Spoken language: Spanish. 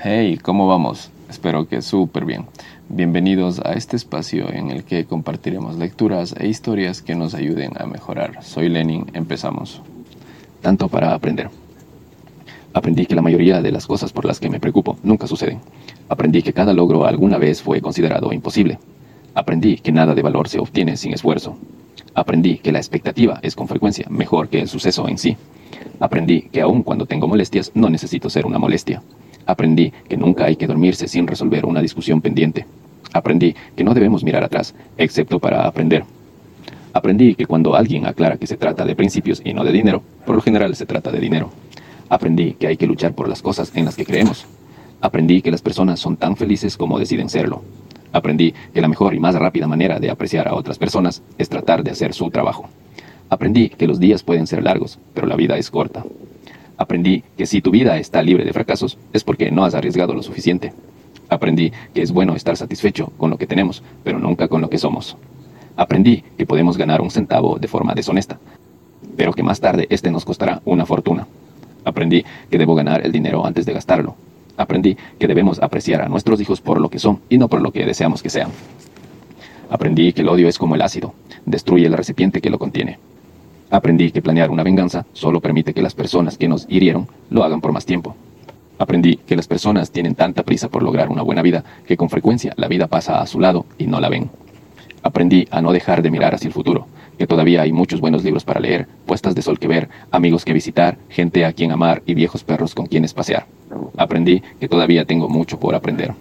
Hey, ¿cómo vamos? Espero que súper bien. Bienvenidos a este espacio en el que compartiremos lecturas e historias que nos ayuden a mejorar. Soy Lenin, empezamos. Tanto para aprender. Aprendí que la mayoría de las cosas por las que me preocupo nunca suceden. Aprendí que cada logro alguna vez fue considerado imposible. Aprendí que nada de valor se obtiene sin esfuerzo. Aprendí que la expectativa es con frecuencia mejor que el suceso en sí. Aprendí que aun cuando tengo molestias no necesito ser una molestia. Aprendí que nunca hay que dormirse sin resolver una discusión pendiente. Aprendí que no debemos mirar atrás, excepto para aprender. Aprendí que cuando alguien aclara que se trata de principios y no de dinero, por lo general se trata de dinero. Aprendí que hay que luchar por las cosas en las que creemos. Aprendí que las personas son tan felices como deciden serlo. Aprendí que la mejor y más rápida manera de apreciar a otras personas es tratar de hacer su trabajo. Aprendí que los días pueden ser largos, pero la vida es corta. Aprendí que si tu vida está libre de fracasos es porque no has arriesgado lo suficiente. Aprendí que es bueno estar satisfecho con lo que tenemos, pero nunca con lo que somos. Aprendí que podemos ganar un centavo de forma deshonesta, pero que más tarde este nos costará una fortuna. Aprendí que debo ganar el dinero antes de gastarlo. Aprendí que debemos apreciar a nuestros hijos por lo que son y no por lo que deseamos que sean. Aprendí que el odio es como el ácido, destruye el recipiente que lo contiene. Aprendí que planear una venganza solo permite que las personas que nos hirieron lo hagan por más tiempo. Aprendí que las personas tienen tanta prisa por lograr una buena vida que con frecuencia la vida pasa a su lado y no la ven. Aprendí a no dejar de mirar hacia el futuro, que todavía hay muchos buenos libros para leer, puestas de sol que ver, amigos que visitar, gente a quien amar y viejos perros con quienes pasear. Aprendí que todavía tengo mucho por aprender.